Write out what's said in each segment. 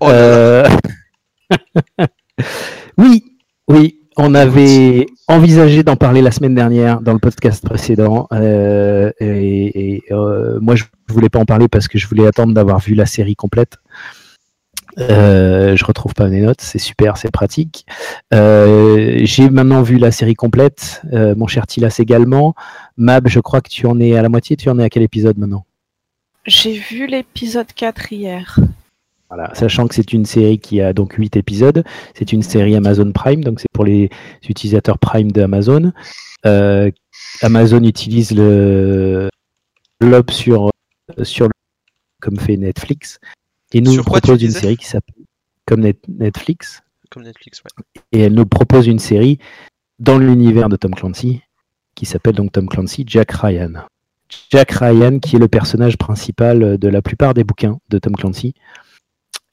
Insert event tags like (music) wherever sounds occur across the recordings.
Oh euh, (laughs) oui, oui, on avait envisagé d'en parler la semaine dernière dans le podcast précédent. Euh, et, euh, moi, je voulais pas en parler parce que je voulais attendre d'avoir vu la série complète. Euh, je retrouve pas mes notes, c'est super, c'est pratique. J'ai maintenant vu la série complète, mon cher Tilas également. Mab, je crois que tu en es à la moitié, tu en es à quel épisode maintenant? J'ai vu l'épisode 4 hier. Sachant que c'est une série qui a donc 8 épisodes, c'est une série Amazon Prime, donc c'est pour les utilisateurs Prime d'Amazon. Euh, Amazon utilise le lob sur, sur le, comme fait Netflix et nous propose une série qui s'appelle comme Netflix. Comme Netflix, Et elle nous propose une série dans l'univers de Tom Clancy qui s'appelle donc Tom Clancy Jack Ryan. Jack Ryan qui est le personnage principal de la plupart des bouquins de Tom Clancy.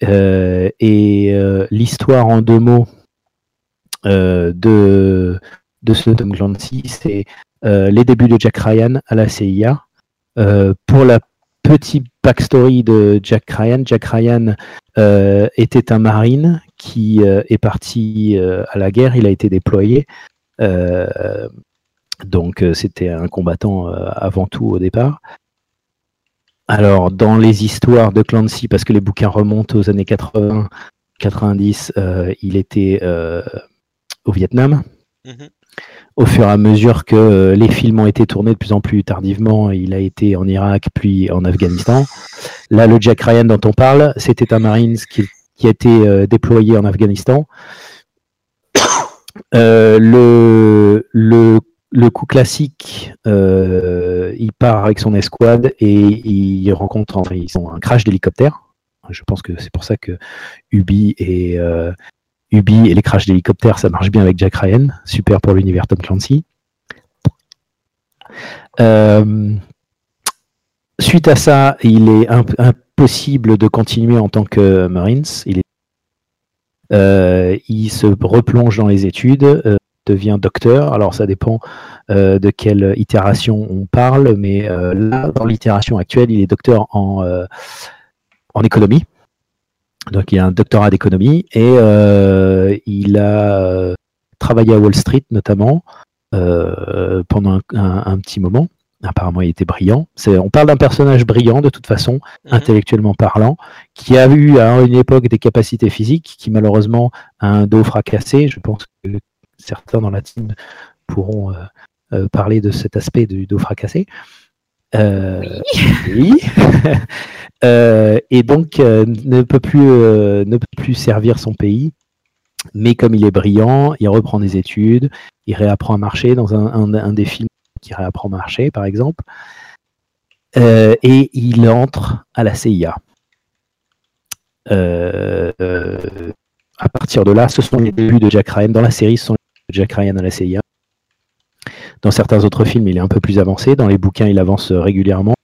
Euh, et euh, l'histoire en deux mots euh, de, de ce Tom c'est les débuts de Jack Ryan à la CIA. pour la petite backstory de Jack Ryan, Jack Ryan était un marine qui est parti à la guerre, il a été déployé. donc c'était un combattant avant tout au départ. Alors, dans les histoires de Clancy, parce que les bouquins remontent aux années 80, 90, euh, il était euh, au Vietnam. Mhm. Au fur et à mesure que euh, les films ont été tournés de plus en plus tardivement, il a été en Irak, puis en Afghanistan. Là, le Jack Ryan dont on parle, c'était un Marines qui, a été déployé en Afghanistan. le, le le coup classique, euh, il part avec son escouade et il rencontre ils ont un crash d'hélicoptère. Je pense que c'est pour ça que Ubi et euh, Ubi et les crashs d'hélicoptère, ça marche bien avec Jack Ryan. Super pour l'univers Tom Clancy. Euh, suite à ça, il est impossible de continuer en tant que Marines. Il se replonge dans les études devient docteur. Alors ça dépend euh, de quelle itération on parle, mais euh, là, dans l'itération actuelle, il est docteur en, euh, en économie. Donc il a un doctorat d'économie et il a travaillé à Wall Street notamment pendant un, petit moment. Apparemment, il était brillant. On parle d'un personnage brillant de toute façon, mhm. intellectuellement parlant, qui a eu à une époque des capacités physiques, qui malheureusement a un dos fracassé. Je pense que certains dans la team pourront euh, euh, parler de cet aspect du dos fracassé. Euh, oui. (laughs) et donc ne peut plus ne peut plus servir son pays. Mais comme il est brillant, il reprend des études, il réapprend à marcher dans un, des films qui réapprend à marcher, par exemple. et il entre à la CIA. à partir de là, ce sont les débuts de Jack Ryan dans la série. Ce sont Jack Ryan à la CIA. Dans certains autres films, il est un peu plus avancé. Dans les bouquins, il avance régulièrement.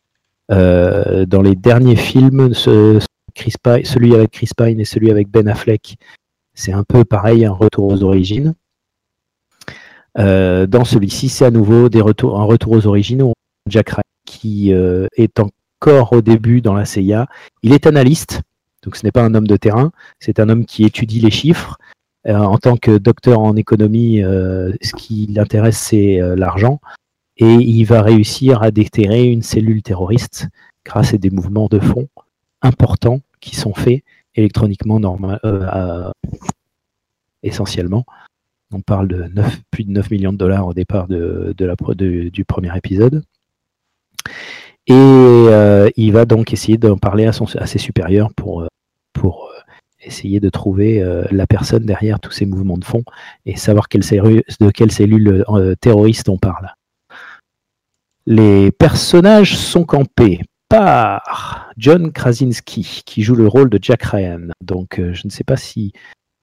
Euh, dans les derniers films, celui avec Chris Pine et celui avec Ben Affleck, c'est un peu pareil, un retour aux origines. Euh, dans celui-ci, c'est à nouveau un retour aux origines. Jack Ryan, qui euh, est encore au début dans la CIA, il est analyste, donc ce n'est pas un homme de terrain, c'est un homme qui étudie les chiffres, euh, en tant que docteur en économie, euh, ce qui l'intéresse, c'est euh, l'argent. Et il va réussir à déterrer une cellule terroriste grâce à des mouvements de fond importants qui sont faits électroniquement normal, essentiellement. On parle de plus de 9 millions de dollars au départ de, du premier épisode. Et il va donc essayer d'en parler à, son, à ses supérieurs pour, pour essayer de trouver euh, la personne derrière tous ces mouvements de fond et savoir quelle de quelle cellule euh, terroriste on parle. Les personnages sont campés par John Krasinski, qui joue le rôle de Jack Ryan. Donc, euh, je ne sais pas si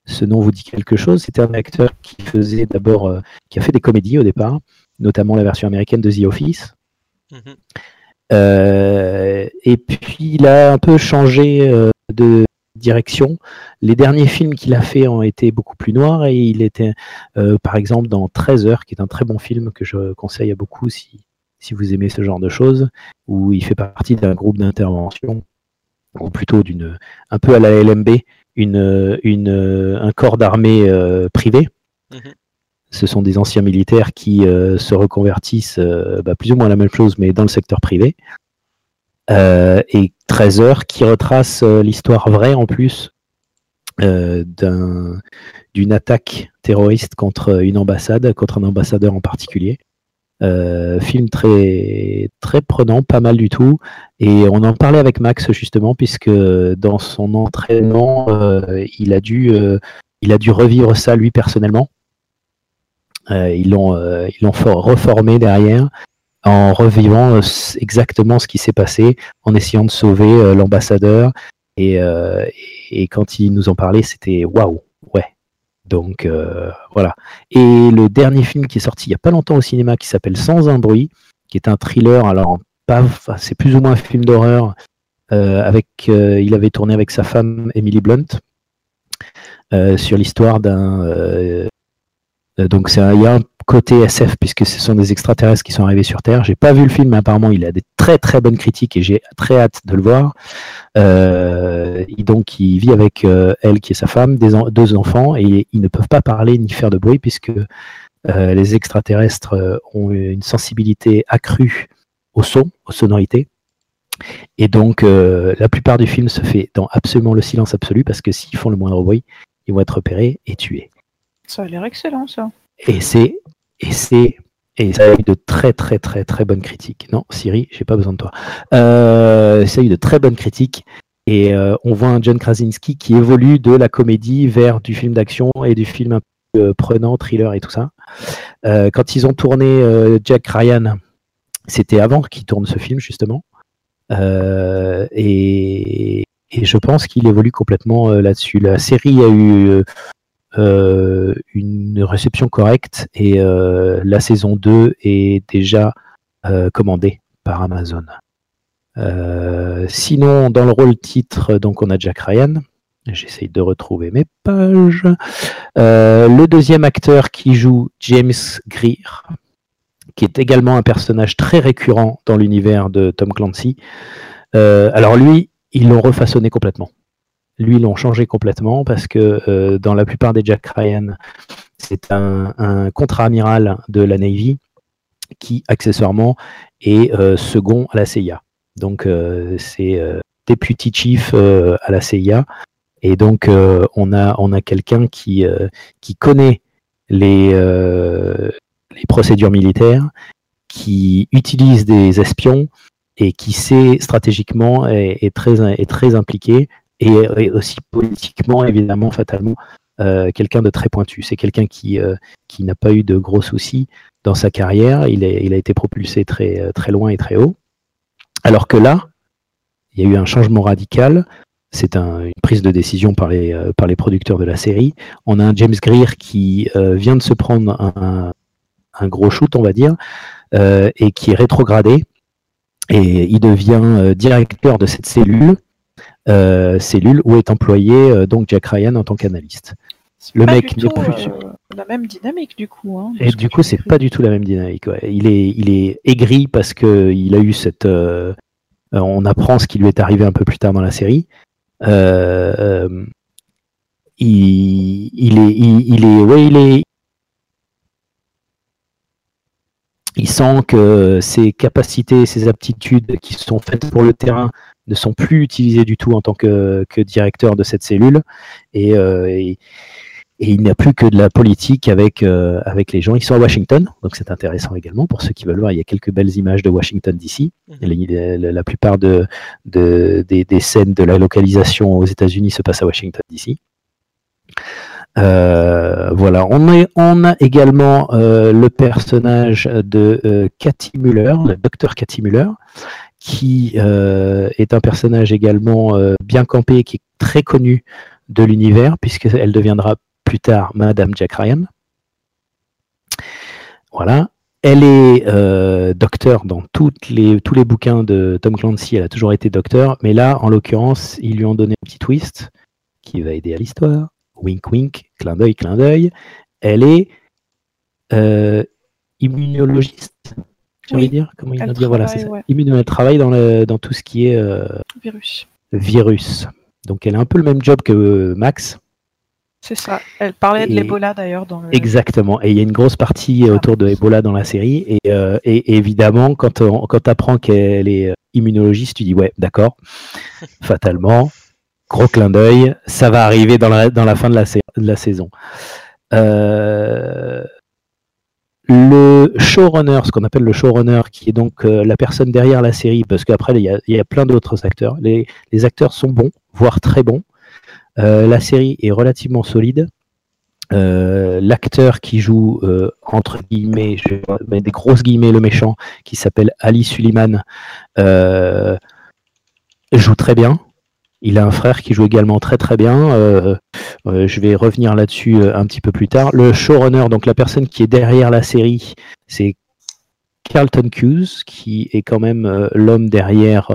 ce nom vous dit quelque chose. C'était un acteur qui faisait d'abord, qui a fait des comédies au départ, notamment la version américaine de The Office. Mm-hmm. et puis il a un peu changé de direction. Les derniers films qu'il a fait ont été beaucoup plus noirs et il était, euh, par exemple, dans 13 heures, qui est un très bon film que je conseille à beaucoup si, si vous aimez ce genre de choses, où il fait partie d'un groupe d'intervention, ou plutôt d'une, un peu à la LMB, une, une, un corps d'armée privé. Mhm. Ce sont des anciens militaires qui se reconvertissent, bah, plus ou moins la même chose, mais dans le secteur privé. Et 13 heures qui retrace l'histoire vraie en plus d'une attaque terroriste contre une ambassade, contre un ambassadeur en particulier. Euh, film très très prenant, pas mal du tout. Et on en parlait avec Max justement, puisque dans son entraînement, euh, il a dû euh, il a dû revivre ça lui personnellement. ils l'ont reformé derrière en revivant exactement ce qui s'est passé, en essayant de sauver l'ambassadeur. Et, et quand il nous en parlait, c'était waouh, ouais, donc euh, voilà. Et le dernier film qui est sorti il n'y a pas longtemps au cinéma qui s'appelle Sans un bruit, qui est un thriller, alors c'est plus ou moins un film d'horreur. Euh, avec, euh, il avait tourné avec sa femme Emily Blunt sur l'histoire d'un. donc c'est il y a un côté SF puisque ce sont des extraterrestres qui sont arrivés sur Terre. J'ai pas vu le film, mais apparemment il a des très très bonnes critiques et j'ai très hâte de le voir. Euh, donc il vit avec euh, elle qui est sa femme, des deux enfants et ils ne peuvent pas parler ni faire de bruit puisque euh, les extraterrestres ont une sensibilité accrue au son, aux sonorités. Et donc la plupart du film se fait dans absolument le silence absolu parce que s'ils font le moindre bruit, ils vont être repérés et tués. Ça a l'air excellent ça. Et c'est et c'est et ça a eu de très très très très bonnes critiques. Non, Siri, j'ai pas besoin de toi. Euh, ça a eu de très bonnes critiques. Et euh, on voit un John Krasinski qui évolue de la comédie vers du film d'action et du film un peu euh, prenant, thriller et tout ça. quand ils ont tourné Jack Ryan, c'était avant qu'il tourne ce film justement. Et, je pense qu'il évolue complètement là-dessus. La série a eu euh, une réception correcte et euh, la saison 2 est déjà euh, commandée par Amazon. sinon, dans le rôle titre, donc on a Jack Ryan. J'essaye de retrouver mes pages. le deuxième acteur qui joue James Greer, qui est également un personnage très récurrent dans l'univers de Tom Clancy. alors lui, ils l'ont refaçonné complètement. Lui, l'ont changé complètement parce que euh, dans la plupart des Jack Ryan, c'est un, contre-amiral de la Navy qui, accessoirement, est euh, second à la CIA. Donc, euh, c'est deputy chief à la CIA. Et donc, on a, on a quelqu'un qui, qui connaît les, procédures militaires, qui utilise des espions et qui sait stratégiquement est, très, est très impliqué et, aussi politiquement, évidemment, fatalement, euh, quelqu'un de très pointu. C'est quelqu'un qui, euh, qui n'a pas eu de gros soucis dans sa carrière. Il, a été propulsé très, euh, très loin et très haut. Alors que là, il y a eu un changement radical. C'est un, une prise de décision par les, par les producteurs de la série. On a un James Greer qui vient de se prendre un, gros shoot, on va dire, et qui est rétrogradé. Et il devient directeur de cette cellule cellule où est employé euh, donc Jack Ryan en tant qu'analyste. Le mec n'est plus euh, la même dynamique du coup. Hein, et du coup, c'est pas du tout la même dynamique. Il est, il est aigri parce que il a eu cette. on apprend ce qui lui est arrivé un peu plus tard dans la série. il, il, est, il, est, ouais, il est, il sent que ses capacités, ses aptitudes qui sont faites pour le terrain ne sont plus utilisés du tout en tant que, directeur de cette cellule euh, et, il n'y a plus que de la politique avec, euh, avec les gens. Ils sont à Washington, donc c'est intéressant également pour ceux qui veulent voir. Il y a quelques belles images de Washington d'ici. Mhm. La, plupart de, des, scènes de la localisation aux États-Unis se passent à Washington d'ici. Euh, voilà, on, on, a également le personnage de Cathy Muller, le docteur Cathy Muller, qui euh, est un personnage également euh, bien campé, qui est très connu de l'univers, puisqu'elle deviendra plus tard Madame Jack Ryan. Voilà. Elle est euh, docteur dans les, tous les bouquins de Tom Clancy, elle a toujours été docteur, mais là, en l'occurrence, ils lui ont donné un petit twist qui va aider à l'histoire. Wink wink, clin d'œil, clin d'œil. Elle est immunologiste dire. Comment il dire Voilà, c'est ça. Elle travaille dans, le, dans tout ce qui est virus. Virus. Donc elle a un peu le même job que Max. C'est ça. Elle parlait de l'Ebola d'ailleurs dans le... Exactement. Et il y a une grosse partie autour de Ebola dans la série. Et, et évidemment, quand, quand tu apprends qu'elle est immunologiste, tu dis ouais, d'accord, (laughs) fatalement, gros clin d'œil, ça va arriver dans la, dans la fin de la, de la saison. Euh, le showrunner, ce qu'on appelle le showrunner, qui est donc euh, la personne derrière la série, parce qu'après il y a, plein d'autres acteurs. Les, acteurs sont bons, voire très bons. Euh, la série est relativement solide. Euh, l'acteur qui joue entre guillemets, je mets des grosses guillemets, le méchant, qui s'appelle Ali Suleiman, euh, joue très bien. Il a un frère qui joue également très très bien. je vais revenir là-dessus un petit peu plus tard. Le showrunner, donc la personne qui est derrière la série, c'est Carlton Hughes, qui est quand même l'homme derrière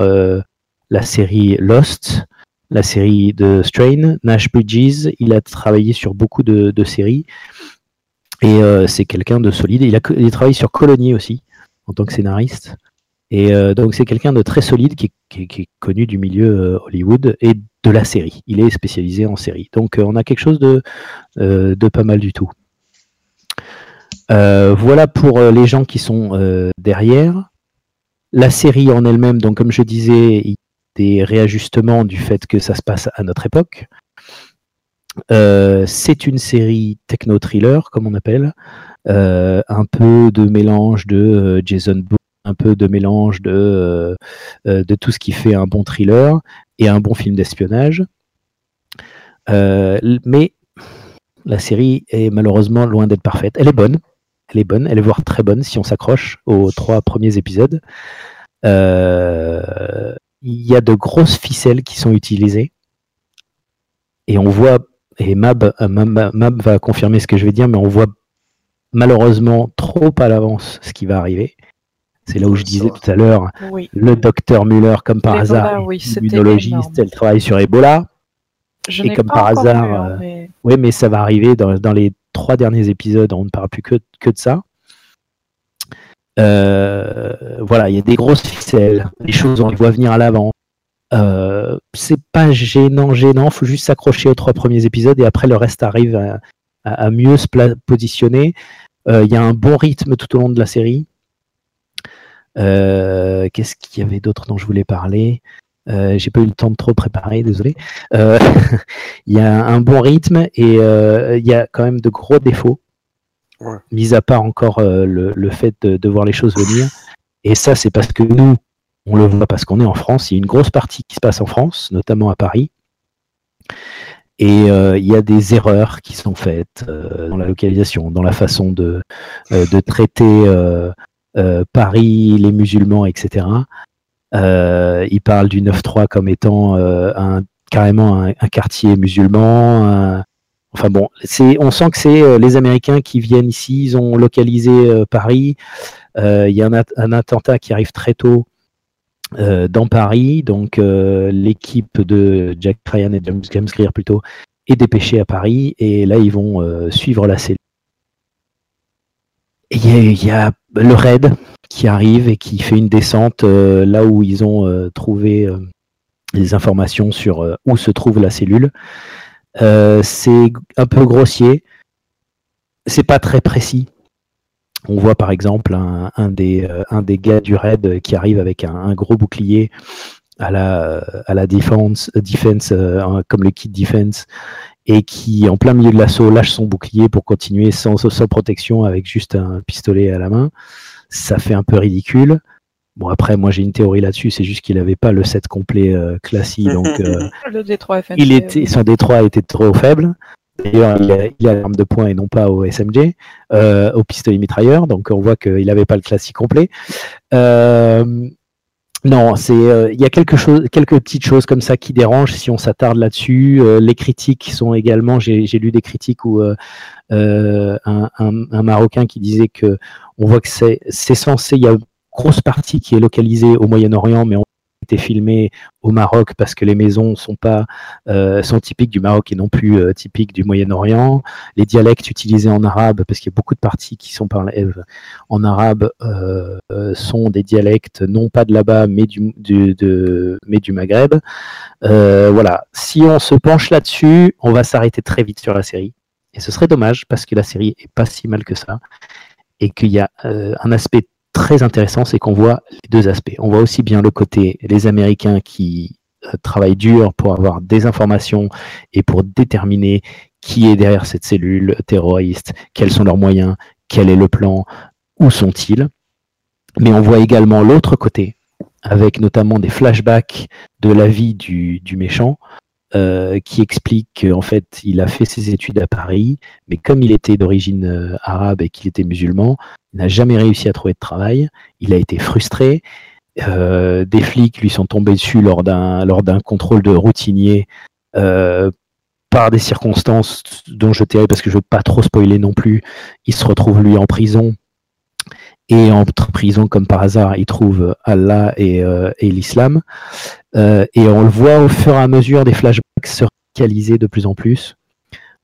la série Lost la série de Strain, Nash Bridges, il a travaillé sur beaucoup de, séries et euh, c'est quelqu'un de solide. Il a, travaillé sur Colony aussi en tant que scénariste. Et euh, donc c'est quelqu'un de très solide qui, est connu du milieu euh, Hollywood et de la série. Il est spécialisé en série. Donc on a quelque chose de, pas mal du tout. voilà pour les gens qui sont derrière. La série en elle-même, donc comme je disais, des réajustements du fait que ça se passe à notre époque. Euh, c'est une série techno-thriller, comme on appelle, euh, un peu de mélange de euh, Jason Bourne, un peu de mélange de, de tout ce qui fait un bon thriller et un bon film d'espionnage. mais la série est malheureusement loin d'être parfaite. Elle est bonne, elle est bonne, elle est voire très bonne si on s'accroche aux trois premiers épisodes. Euh, il y a de grosses ficelles qui sont utilisées. Et on voit, et euh, Mab, va confirmer ce que je vais dire, mais on voit malheureusement trop à l'avance ce qui va arriver. C'est là où je disais tout à l'heure, le docteur Muller, comme par hasard, immunologiste, elle travaille sur Ebola. et comme par hasard, euh, oui, mais ça va arriver dans, dans, les trois derniers épisodes, on ne parle plus que, que de ça. Euh, voilà, il y a des grosses ficelles, les choses on les voit venir à l'avant. Euh, c'est pas gênant, gênant, faut juste s'accrocher aux trois premiers épisodes et après le reste arrive à, mieux se positionner. Euh, il y a un bon rythme tout au long de la série. Qu'est-ce qu'il y avait d'autre dont je voulais parler? J'ai pas eu le temps de trop préparer, désolé. (laughs) Il y a un bon rythme et il y a quand même de gros défauts. Mis à part encore euh, le, fait de, voir les choses venir. Et ça, c'est parce que nous, on le voit parce qu'on est en France. Il y a une grosse partie qui se passe en France, notamment à Paris. Et euh, il y a des erreurs qui sont faites euh, dans la localisation, dans la façon de, de traiter Paris, les musulmans, etc. il parle du 9-3 comme étant un, carrément un, quartier musulman, Enfin bon, on sent que c'est euh, les Américains qui viennent ici, ils ont localisé euh, Paris. Euh, il y a un, attentat qui arrive très tôt dans Paris, donc l'équipe de Jack Ryan et James, James Greer plutôt est dépêchée à Paris et là ils vont suivre la cellule. Il y, a le raid qui arrive et qui fait une descente là où ils ont trouvé des informations sur où se trouve la cellule. Euh, c'est un peu grossier. C'est pas très précis. On voit par exemple un, des, euh, gars du raid qui arrive avec un, gros bouclier à la, defense, euh, comme le kit defense, et qui, en plein milieu de l'assaut, lâche son bouclier pour continuer sans, sans protection avec juste un pistolet à la main. Ça fait un peu ridicule. Bon, après, moi j'ai une théorie là-dessus, c'est juste qu'il n'avait pas le set complet euh, classique. Donc, (laughs) euh, le D3 il était, son D3 était trop faible. D'ailleurs, il a, l'arme de poing et non pas au SMG, euh, au pistolet mitrailleur. Donc, on voit qu'il n'avait pas le classique complet. Non, c'est il y a quelque chose, quelques petites choses comme ça qui dérangent si on s'attarde là-dessus. les critiques sont également, j'ai lu des critiques où un, un, Marocain qui disait que on voit que c'est censé, il y a grosse partie qui est localisée au Moyen-Orient, mais été filmé au Maroc parce que les maisons sont pas euh, sont typiques du Maroc et non plus euh, typiques du Moyen-Orient. Les dialectes utilisés en arabe, parce qu'il y a beaucoup de parties qui sont parlées en arabe, sont des dialectes non pas de là-bas, mais du, mais du Maghreb. voilà. Si on se penche là-dessus, on va s'arrêter très vite sur la série. Et ce serait dommage parce que la série est pas si mal que ça et qu'il y a un aspect très intéressant, c'est qu'on voit les deux aspects. On voit aussi bien le côté les Américains qui euh, travaillent dur pour avoir des informations et pour déterminer qui est derrière cette cellule terroriste, quels sont leurs moyens, quel est le plan, où sont-ils. Mais on voit également l'autre côté, avec notamment des flashbacks de la vie du, du méchant, euh, qui explique qu'en fait, il a fait ses études à Paris, mais comme il était d'origine euh, arabe et qu'il était musulman, il n'a jamais réussi à trouver de travail. Il a été frustré. Euh, des flics lui sont tombés dessus lors d'un contrôle de routinier par des circonstances dont je tairai parce que je veux pas trop spoiler non plus. Il se retrouve lui en prison et en prison, comme par hasard, il trouve Allah et, et l'islam. Euh, et on le voit au fur et à mesure des flashbacks se réaliser de plus en plus,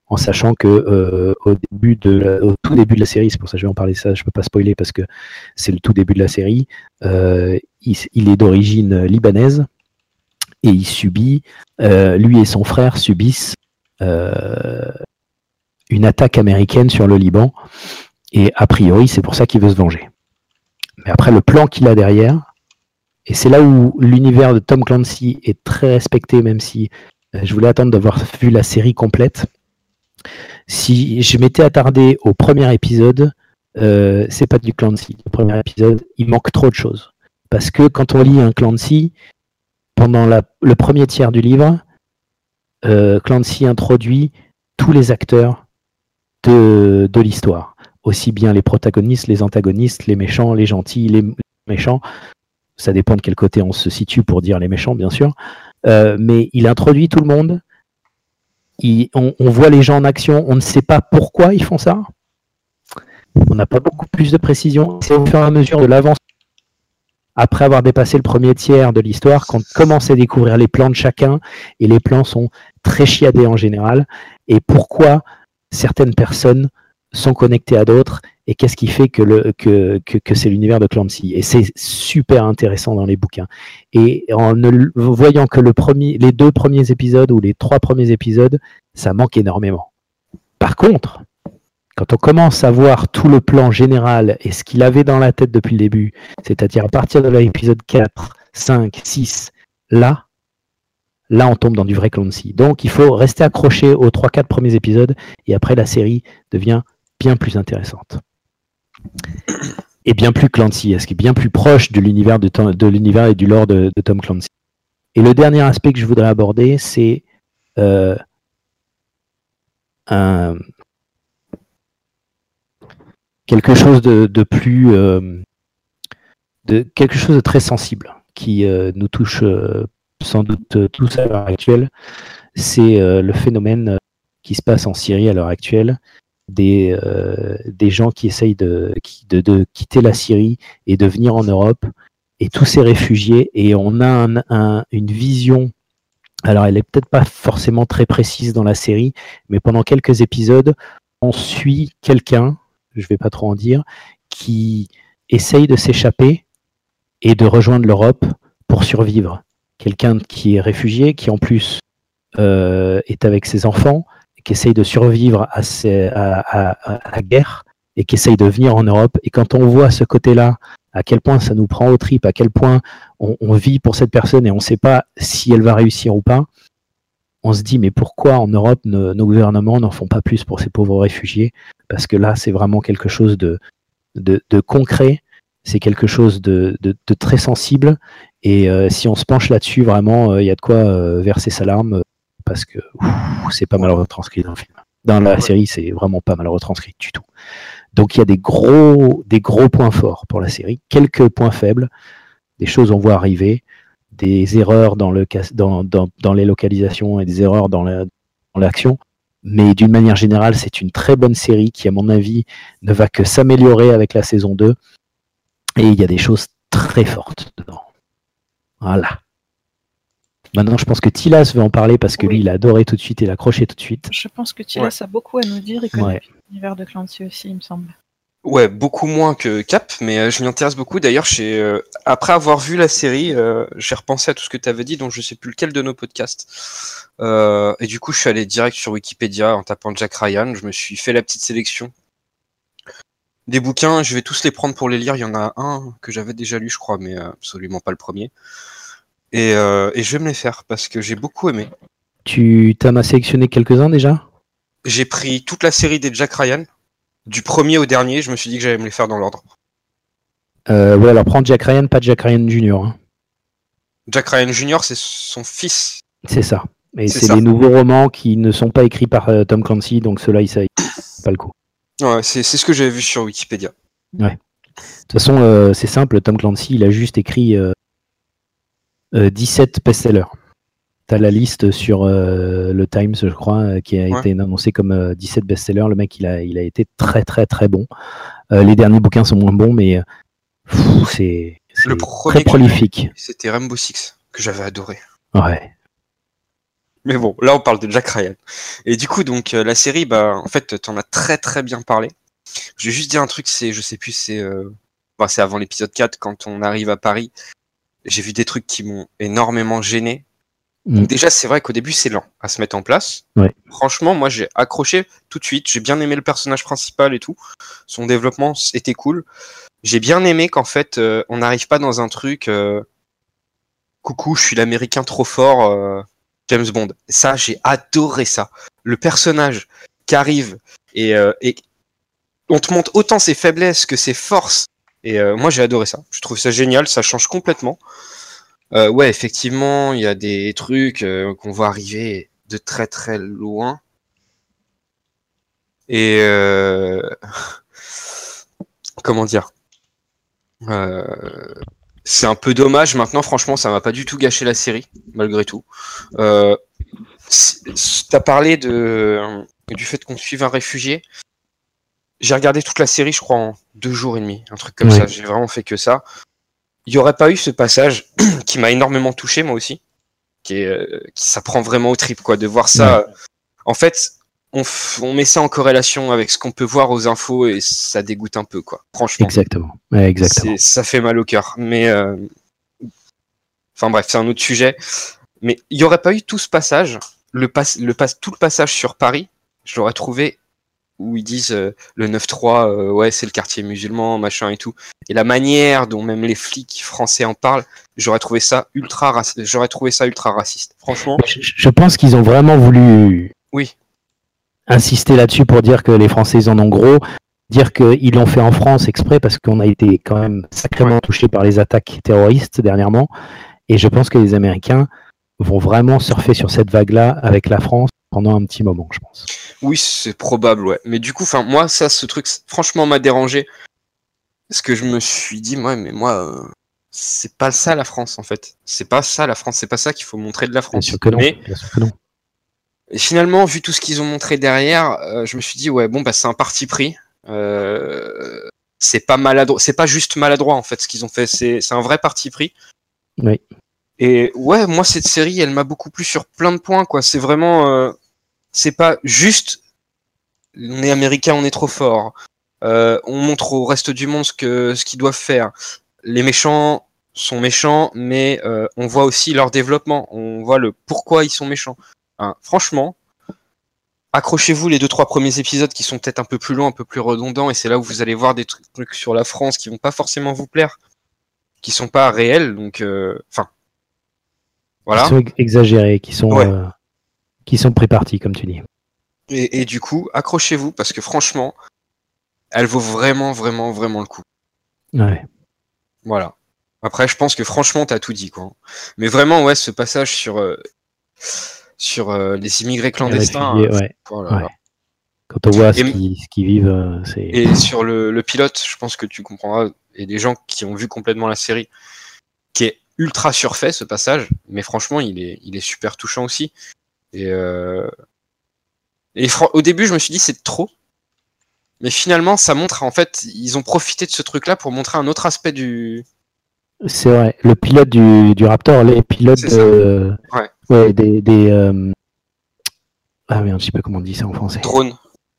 en sachant que euh, au début de au tout début de la série, c'est pour ça que je vais en parler ça, je peux pas spoiler parce que c'est le tout début de la série. Euh, il, est d'origine libanaise et il subit, lui et son frère subissent une attaque américaine sur le Liban. Et a priori, c'est pour ça qu'il veut se venger. Mais après, le plan qu'il a derrière, et c'est là où l'univers de Tom Clancy est très respecté, même si euh, je voulais attendre d'avoir vu la série complète. Si je m'étais attardé au premier épisode, euh, c'est pas du Clancy. Le premier épisode, il manque trop de choses. Parce que quand on lit un Clancy, pendant le premier tiers du livre, euh, Clancy introduit tous les acteurs de, de l'histoire. Aussi bien les protagonistes, les antagonistes, les méchants, les gentils, les méchants ça dépend de quel côté on se situe pour dire les méchants, bien sûr. Euh, mais il introduit tout le monde. on, voit les gens en action. On ne sait pas pourquoi ils font ça. On n'a pas beaucoup plus de précision. C'est au fur et à mesure de l'avance. Après avoir dépassé le premier tiers de l'histoire, qu'on commence à découvrir les plans de chacun, et les plans sont très chiadés en général, et pourquoi certaines personnes sont connectées à d'autres et qu'est-ce qui fait que, le, que, que, c'est l'univers de Clancy. Et c'est super intéressant dans les bouquins. Et en ne voyant que le premier, les deux premiers épisodes ou les trois premiers épisodes, ça manque énormément. Par contre, quand on commence à voir tout le plan général et ce qu'il avait dans la tête depuis le début, c'est-à-dire à partir de l'épisode 4, 5, 6, là, là on tombe dans du vrai Clancy. Donc il faut rester accroché aux 3-4 premiers épisodes et après la série devient bien plus intéressante et bien plus Clancy, ce qui est bien plus proche de l'univers de, l'univers et du lore de, Tom Clancy. Et le dernier aspect que je voudrais aborder, c'est euh, quelque chose de, plus euh, de quelque chose de très sensible qui euh, nous touche sans doute tous à l'heure actuelle. C'est le phénomène qui se passe en Syrie à l'heure actuelle des, euh, des gens qui essayent de, quitter la Syrie et de venir en Europe, et tous ces réfugiés, et on a un, une vision, alors elle est peut-être pas forcément très précise dans la série, mais pendant quelques épisodes, on suit quelqu'un, je vais pas trop en dire, qui essaye de s'échapper et de rejoindre l'Europe pour survivre. Quelqu'un qui est réfugié, qui en plus euh, est avec ses enfants, qui essaye de survivre à, la guerre et qui essaye de venir en Europe. Et quand on voit ce côté-là, à quel point ça nous prend au trip, à quel point on, vit pour cette personne et on ne sait pas si elle va réussir ou pas, on se dit mais pourquoi en Europe nos, gouvernements n'en font pas plus pour ces pauvres réfugiés? Parce que là, c'est vraiment quelque chose de, de, concret, c'est quelque chose de, très sensible. Et euh, si on se penche là-dessus, vraiment, euh, il y a de quoi euh, verser sa larme parce que c'est pas mal retranscrit dans le film. Dans la série, c'est vraiment pas mal retranscrit du tout. Donc il y a des gros, des gros points forts pour la série, quelques points faibles, des choses on voit arriver, des erreurs dans, le, dans, dans, les localisations et des erreurs dans l'action. mais d'une manière générale, c'est une très bonne série qui, à mon avis, ne va que s'améliorer avec la saison 2. Et il y a des choses très fortes dedans. Voilà. Maintenant, je pense que Tilas veut en parler parce que lui, il a adoré tout de suite et il a accroché tout de suite. Je pense que Tilas a beaucoup à nous dire et connaît l'univers de Clancy aussi, il me semble. Ouais, beaucoup moins que Cap, mais euh, je m'y intéresse beaucoup. D'ailleurs, euh, après avoir vu la série, euh, j'ai repensé à tout ce que tu avais dit, donc je sais plus lequel de nos podcasts. et du coup, je suis allé direct sur Wikipédia en tapant Jack Ryan. Je me suis fait la petite sélection des bouquins. Je vais tous les prendre pour les lire. Il y en a un que j'avais déjà lu, je crois, mais absolument pas le premier. Et, et je vais me les faire parce que j'ai beaucoup aimé. Tu t'as sélectionné quelques-uns déjà? J'ai pris toute la série des Jack Ryan du premier au dernier, je me suis dit que j'allais me les faire dans l'ordre. Euh, ouais, alors prends Jack Ryan, pas Jack Ryan Jr. Hein. Jack Ryan Jr., c'est son fils. C'est ça. Et c'est des nouveaux romans qui ne sont pas écrits par euh, Tom Clancy, donc cela, il pas le coup. Ouais, c'est ce que j'avais vu sur Wikipédia. Ouais. De toute façon, euh, c'est simple, Tom Clancy, il a juste écrit 17 best-sellers. T'as la liste sur euh, le Times, je crois, euh, qui a été annoncé comme 17 euh, best-sellers. Le mec, il a, il a été très, très, très bon. les derniers bouquins sont moins bons, mais c'est très prolifique. C'était Rainbow Six, que j'avais adoré. Ouais. Mais bon, là, on parle de Jack Ryan. Et du coup, donc, la série, bah, en fait, t'en as très, très bien parlé. Je vais juste dire un truc, c'est, je sais plus, c'est, bah, c'est avant l'épisode 4, quand on arrive à Paris. J'ai vu des trucs qui m'ont énormément gêné Mm. déjà, c'est vrai qu'au début, c'est lent à se mettre en place. Franchement, moi, j'ai accroché tout de suite. J'ai bien aimé le personnage principal et tout. Son développement était cool. J'ai bien aimé qu'en fait, euh, on n'arrive pas dans un truc. Euh, coucou, je suis l'américain trop fort, euh, James Bond. Ça, j'ai adoré ça. Le personnage qui arrive et, et on te montre autant ses faiblesses que ses forces. Et moi, j'ai adoré ça. Je trouve ça génial. Ça change complètement. Euh, ouais, effectivement, il y a des trucs euh, qu'on voit arriver de très très loin. Et euh, (laughs) comment dire? C'est un peu dommage. Maintenant, franchement, ça m'a pas du tout gâché la série, malgré tout. T'as parlé de du fait qu'on suive un réfugié. J'ai regardé toute la série, je crois, en deux jours et demi, un truc comme ça. J'ai vraiment fait que ça il n'y aurait pas eu ce passage (clears throat) qui m'a énormément touché moi aussi, qui, est, euh, qui ça prend vraiment au trip quoi, de voir ça. En fait, on, on, met ça en corrélation avec ce qu'on peut voir aux infos et ça dégoûte un peu quoi. Franchement. Exactement. exactement. Ça fait mal au cœur. Mais euh... enfin bref, c'est un autre sujet. Mais il n'y aurait pas eu tout ce passage, le, pass le pass tout le passage sur Paris, je l'aurais trouvé où ils disent euh, le 9-3, euh, ouais, c'est le quartier musulman, machin et tout. Et la manière dont même les flics français en parlent, j'aurais trouvé ça ultra j'aurais trouvé ça ultra raciste. Franchement. Je, pense qu'ils ont vraiment voulu oui. insister là-dessus pour dire que les Français ils en ont gros, dire qu'ils l'ont fait en France exprès parce qu'on a été quand même sacrément touché par les attaques terroristes dernièrement. Et je pense que les Américains vont vraiment surfer sur cette vague-là avec la France pendant un petit moment, je pense. Oui, c'est probable, ouais. Mais du coup, enfin, moi, ça, ce truc, franchement, m'a dérangé. Parce que je me suis dit, moi, mais moi, euh, c'est pas ça la France, en fait. C'est pas ça la France, c'est pas ça qu'il faut montrer de la France. Bien sûr que non. Mais, Et finalement, vu tout ce qu'ils ont montré derrière, euh, je me suis dit, ouais, bon, bah, c'est un parti pris. Euh, c'est pas maladroit, c'est pas juste maladroit, en fait, ce qu'ils ont fait. C'est un vrai parti pris. Oui. Et ouais, moi cette série, elle m'a beaucoup plu sur plein de points, quoi. C'est vraiment, euh, c'est pas juste, on est américain, on est trop fort. Euh, on montre au reste du monde ce que ce qu'ils doivent faire. Les méchants sont méchants, mais euh, on voit aussi leur développement. On voit le pourquoi ils sont méchants. Hein, franchement, accrochez-vous les deux trois premiers épisodes qui sont peut-être un peu plus longs, un peu plus redondants, et c'est là où vous allez voir des trucs sur la France qui vont pas forcément vous plaire, qui sont pas réels. Donc, enfin qui sont exagérés, qui sont, euh, qui sont prépartis, comme tu dis. Et, du coup, accrochez-vous parce que franchement, elle vaut vraiment, vraiment, vraiment le coup. Ouais. Voilà. Après, je pense que franchement, t'as tout dit, quoi. Mais vraiment, ouais, ce passage sur, euh, sur euh, les immigrés clandestins. Oh Quand on voit ce qu'ils vivent, c'est. Et sur le, le, pilote, je pense que tu comprendras, et des gens qui ont vu complètement la série, qui est ultra surfait ce passage, mais franchement, il est, il est super touchant aussi. Et, euh... et au début, je me suis dit c'est trop, mais finalement, ça montre en fait, ils ont profité de ce truc-là pour montrer un autre aspect du C'est vrai. Le pilote du, du Raptor, les pilotes de, Ouais. ouais, des, des euh, ah merde, je sais pas comment on dit ça en français. Drone.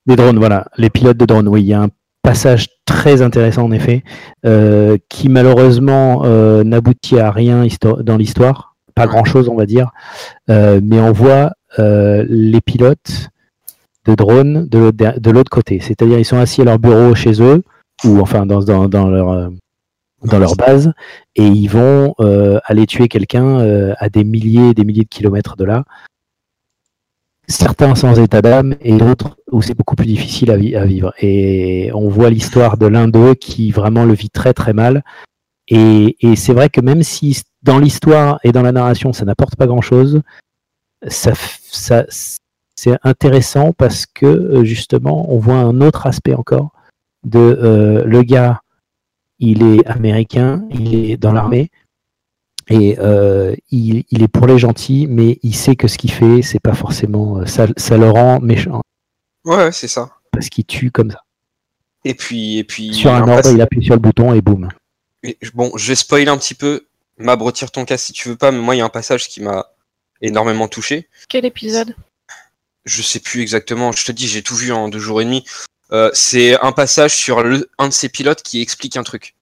Des drones, voilà. Les pilotes de drones, oui, il y a un passage très intéressant en effet, euh, qui malheureusement euh, n'aboutit à rien dans l'histoire, pas grand chose on va dire, Euh, mais on voit les pilotes de drones de l'autre côté, c'est-à-dire ils sont assis à leur bureau chez eux ou enfin dans, dans, dans leur euh, dans leur base et ils vont euh, aller tuer quelqu'un euh, à des milliers et des milliers de kilomètres de là. Certains sans état d'âme et d'autres où c'est beaucoup plus difficile à, vi- à vivre. Et on voit l'histoire de l'un d'eux qui vraiment le vit très très mal. Et, et c'est vrai que même si dans l'histoire et dans la narration ça n'apporte pas grand chose, ça, ça, c'est intéressant parce que euh, justement on voit un autre aspect encore de euh, le gars il est américain, il est dans l'armée et euh, il, il est pour les gentils, mais il sait que ce qu'il fait, c'est pas forcément ça, ça le rend méchant Ouais, c'est ça. parce qu'il tue comme ça. Et puis, et puis. Sur un ordre, il appuie sur le bouton et boum. Et Bon, je vais spoiler un petit peu. Mab, retire ton casque si tu veux pas, mais moi, il y a un passage qui m'a énormément touché. Quel épisode Je sais plus exactement. Je te dis, j'ai tout vu en deux jours et demi. Euh, c'est un passage sur le, un de ses pilotes qui explique un truc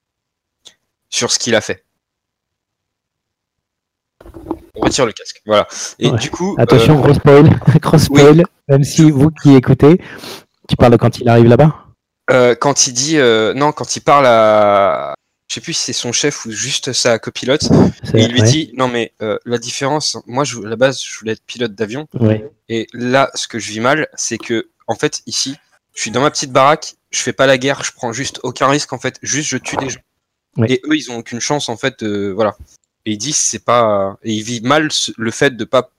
sur ce qu'il a fait. On retire le casque. Voilà. Et Ouais. du coup, Attention, euh, gros spoil, (laughs) gros spoil, même si vous qui écoutez, tu parles de quand il arrive là-bas? Euh, quand il dit euh, non, quand il parle à, je sais plus si c'est son chef ou juste sa copilote, et il lui ouais, dit non mais euh, la différence, moi je, à la base je voulais être pilote d'avion ouais. et là ce que je vis mal c'est que en fait ici je suis dans ma petite baraque, je fais pas la guerre, je prends juste aucun risque en fait, juste je tue des gens Ouais. et eux ils ont aucune chance en fait de voilà et ils disent c'est pas et ils vivent mal le fait de pas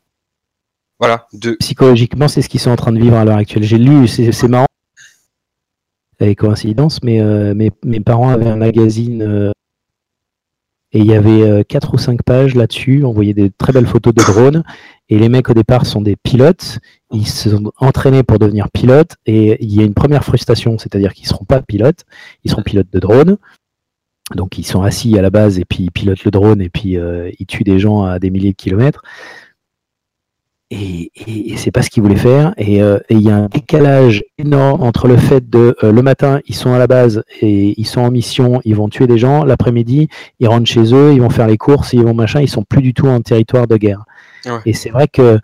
voilà de Psychologiquement, c'est ce qu'ils sont en train de vivre à l'heure actuelle. J'ai lu, c'est c'est marrant, et coïncidence, mais euh, mes, parents avaient un magazine euh, et il y avait euh, quatre ou cinq pages là-dessus. On voyait des très belles photos de drones et les mecs au départ sont des pilotes. Ils se sont entraînés pour devenir pilotes et il y a une première frustration, c'est-à-dire qu'ils seront pas pilotes, ils seront pilotes de drones. Donc ils sont assis à la base et puis ils pilotent le drone et puis ils tuent des gens à des milliers de kilomètres. Et, et, et c'est pas ce qu'ils voulaient faire. Et euh, et il y a un décalage énorme entre le fait de euh, le matin ils sont à la base et ils sont en mission, ils vont tuer des gens. L'après-midi ils rentrent chez eux, ils vont faire les courses, ils vont machin, ils sont plus du tout en territoire de guerre. Ouais. Et c'est vrai que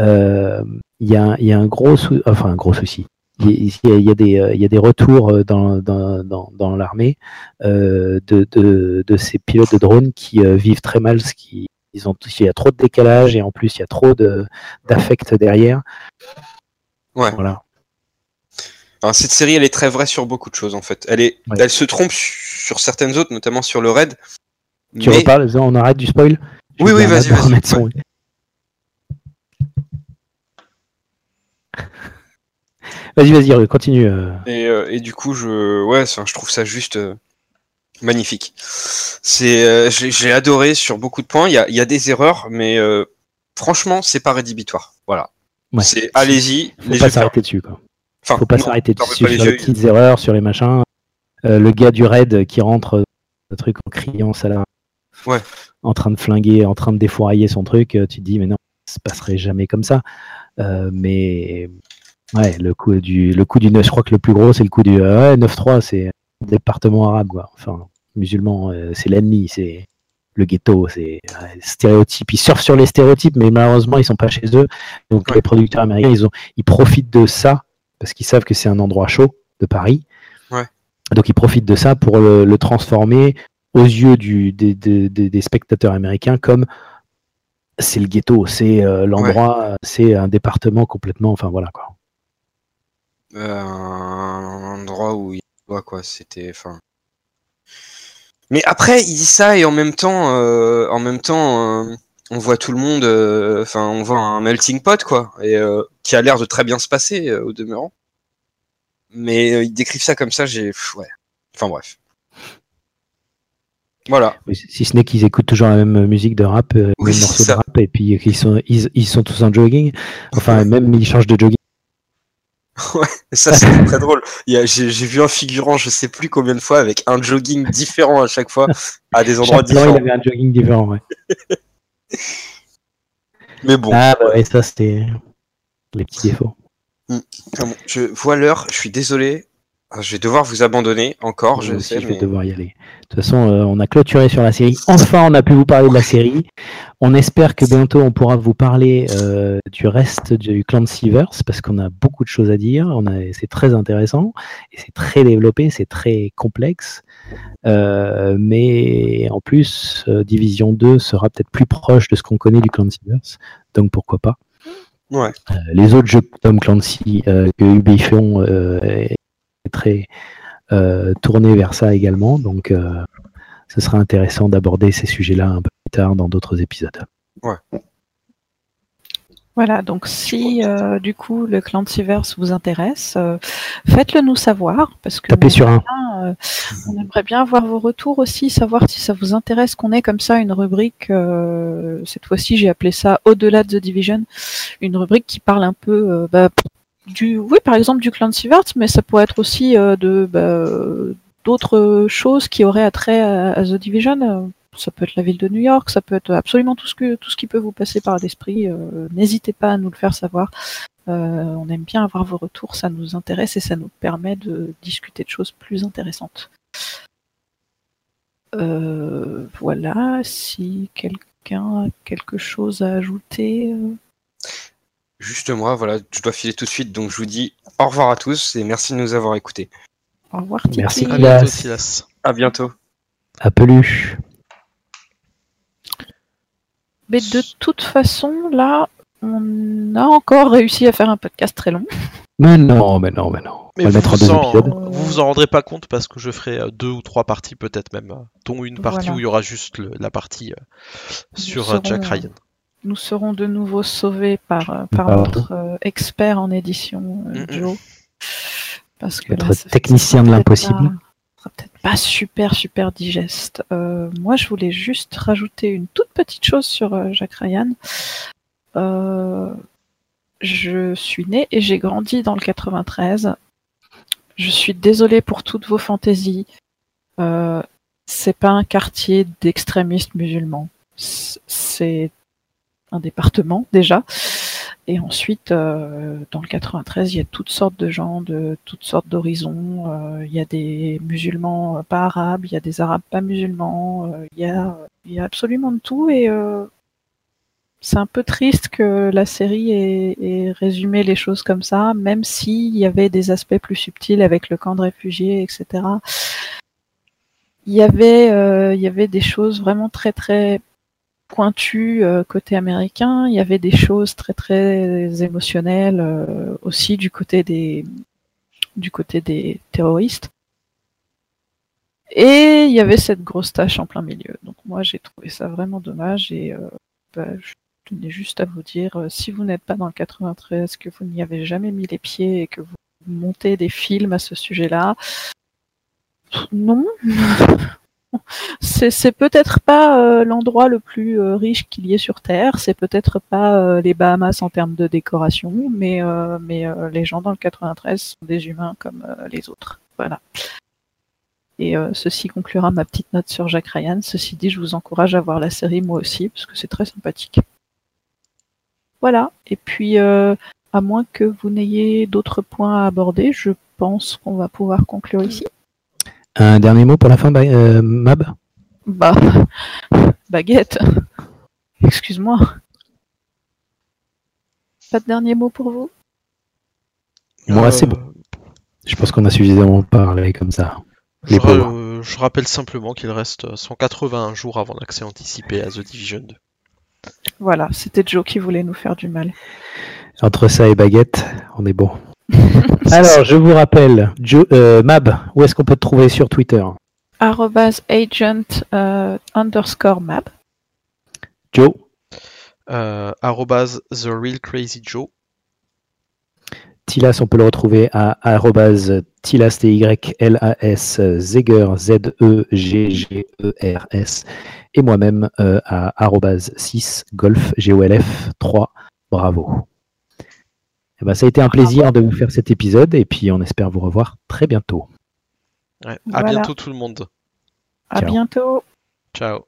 euh, il y, a, un- il y a un gros, sou- enfin un gros souci. Il y a, y des, il y a des retours dans, dans, dans, dans l'armée de, de, de ces pilotes de drones qui vivent très mal ce qui ils ont, il y a trop de décalage et en plus il y a trop de d'affect derrière. Ouais. Voilà. Alors, cette série, elle est très vraie sur beaucoup de choses en fait. Elle est, Ouais. elle se trompe sur certaines autres, notamment sur le raid. Tu mais- reparles, on arrête du spoil? Je Oui, oui, vas-y, vas-y. (laughs) Vas-y, vas-y, continue. euh. Et, euh, et du coup, je, ouais, je trouve ça juste euh, magnifique. C'est, euh, j'ai adoré sur beaucoup de points. Il y a, il y a des erreurs, mais euh, franchement, c'est pas rédhibitoire. Voilà. Ouais. C'est allez-y, Faut les pas s'arrêter dessus. Quoi. Enfin, Faut pas s'arrêter dessus pas les sur les yeux. petites erreurs, sur les machins. Euh, le gars du raid qui rentre, le truc en criant, ça là, Ouais. en train de flinguer, en train de défourailler son truc, tu te dis mais non, ça se passerait jamais comme ça. Mais ouais, le coup du, le coup du 9, je crois que le plus gros c'est le coup du euh, ouais, 9-3, c'est département arabe quoi. Enfin, musulman, euh, c'est l'ennemi, c'est le ghetto, c'est ouais, stéréotypes. Ils surfent sur les stéréotypes, mais malheureusement ils sont pas chez eux. Donc Ouais. les producteurs américains, ils ont, ils profitent de ça parce qu'ils savent que c'est un endroit chaud de Paris. Ouais. Donc ils profitent de ça pour le, le transformer aux yeux du, des, des- des- des spectateurs américains comme c'est le ghetto, c'est euh, l'endroit, c'est un département complètement, enfin voilà quoi. Euh, un endroit où il quoi, c'était, enfin. Mais après, il dit ça et en même temps, euh, en même temps, euh, on voit tout le monde, euh, enfin, on voit un melting pot quoi, et qui a l'air de très bien se passer au demeurant. Mais ils décrivent ça comme ça, j'ai, ouais. Enfin bref. Voilà. Si ce n'est qu'ils écoutent toujours la même musique de rap, Oui, même morceau de rap, et puis qu'ils sont, ils, ils sont tous en jogging. Enfin, même ils changent de jogging. (laughs) Ouais, ça c'était très drôle. J'ai vu un figurant, je sais plus combien de fois, avec un jogging différent à chaque fois, à des endroits Chaque plan, il différents. avait un jogging différent. Ouais. (laughs) Mais bon, Ah, bah ouais, ça, c'était les petits défauts. ah bon, je vois l'heure, je suis désolé. Ah, Je vais devoir vous abandonner encore, je Moi aussi, sais. je vais mais- devoir y aller. De toute façon, euh, on a clôturé sur la série. Enfin, on a pu vous parler de la série. On espère que bientôt, on pourra vous parler euh, du reste du clan de parce qu'on a beaucoup de choses à dire. On a, c'est très intéressant et c'est très développé, c'est très complexe. Euh, mais en plus, euh, Division 2 sera peut-être plus proche de ce qu'on connaît du clan de. Donc pourquoi pas. Ouais. Les autres jeux Tom Clancy que Ubi font euh, est très tourné vers ça également. Donc, ce sera intéressant d'aborder ces sujets-là un peu plus tard dans d'autres épisodes. Voilà, donc si euh, du coup le clan Sivers vous intéresse, euh, faites-le nous savoir parce que Tapez on sur un. bien, euh, on aimerait bien avoir vos retours aussi, savoir si ça vous intéresse qu'on ait comme ça une rubrique. euh, cette fois-ci, j'ai appelé ça au-delà de The Division, une rubrique qui parle un peu euh, bah, du, oui, par exemple du clan Sivers, mais ça pourrait être aussi euh, de bah, d'autres choses qui auraient attrait à, à The Division. Ça peut être la ville de New York, ça peut être absolument tout ce que tout ce qui peut vous passer par l'esprit. euh, N'hésitez pas à nous le faire savoir. Euh, on aime bien avoir vos retours, ça nous intéresse et ça nous permet de discuter de choses plus intéressantes. Euh, voilà, si quelqu'un a quelque chose à ajouter. Juste moi, voilà, je dois filer tout de suite, donc je vous dis au revoir à tous et merci de nous avoir écoutés. Au revoir. Titi. Merci, À Silas. bientôt, Silas. À bientôt. À peluche. Mais de toute façon, là, on a encore réussi à faire un podcast très long. Mais non, mais non, mais non. Mais On va vous mettre en vous, deux en, épisodes. vous vous en rendrez pas compte parce que je ferai euh, deux ou trois parties peut-être même, euh, dont une partie Voilà. où il y aura juste le- la partie euh, Nous sur Jack Ryan. Nous serons de nouveau sauvés par, par notre euh, expert en édition, euh, Mm, mm. Joe. Parce que Notre là, technicien de l'impossible. Sera peut-être pas super, super digeste. Euh, moi, je voulais juste rajouter une toute petite chose sur euh, Jack Ryan. Euh, je suis né et j'ai grandi dans le 93. Je suis désolée pour toutes vos fantaisies. C'est pas un quartier d'extrémistes musulmans. C'est un département déjà. Et ensuite, euh, dans le 93, il y a toutes sortes de gens de toutes sortes d'horizons. Euh, il y a des musulmans euh, pas arabes, il y a des arabes pas musulmans. il, y a, absolument de tout. Et c'est un peu triste que la série ait, résumé les choses comme ça, même s'il y avait des aspects plus subtils avec le camp de réfugiés, etc. Il y avait des choses vraiment très très pointues euh, côté américain. Il y avait des choses très très émotionnelles euh, aussi du côté des du côté des terroristes. Et il y avait cette grosse tâche en plein milieu. Donc moi j'ai trouvé ça vraiment dommage et euh, bah, je tenais juste à vous dire, si vous n'êtes pas dans le 93, que vous n'y avez jamais mis les pieds et que vous montez des films à ce sujet-là, non. (laughs) c'est peut-être pas euh, l'endroit le plus euh, riche qu'il y ait sur Terre, c'est peut-être pas euh, les Bahamas en termes de décoration, mais, les gens dans le 93 sont des humains comme les autres. Voilà. Et ceci conclura ma petite note sur Jack Ryan. Ceci dit, je vous encourage à voir la série moi aussi, parce que c'est très sympathique. Voilà. Et puis, à moins que vous n'ayez d'autres points à aborder, je pense qu'on va pouvoir conclure ici. Un dernier mot pour la fin, euh, Mab? Bah, (laughs) baguette. Excuse-moi. Pas de dernier mot pour vous? Moi, c'est Euh, bon. Je pense qu'on a suffisamment parlé comme ça. Ra- euh, je rappelle simplement qu'il reste 181 jours avant l'accès anticipé à The Division 2. Voilà, c'était Joe qui voulait nous faire du mal. Entre ça et baguette, on est bon. (laughs) Alors, je vous rappelle, Joe, euh, Mab, où est-ce qu'on peut te trouver sur Twitter Arrobas agent euh, underscore map. Joe Euh, The Real Crazy Joe. Tilas, on peut le retrouver à arrobase Tilas, T-Y-L-A-S, Zeger, Z-E-G-G-E-R-S, et moi-même euh, à arrobase 6, Golf, G-O-L-F, 3, bravo. Eh ben, ça a été un plaisir de vous faire cet épisode et puis on espère vous revoir très bientôt. Ouais. À Voilà. bientôt tout le monde. À Ciao. bientôt. Ciao.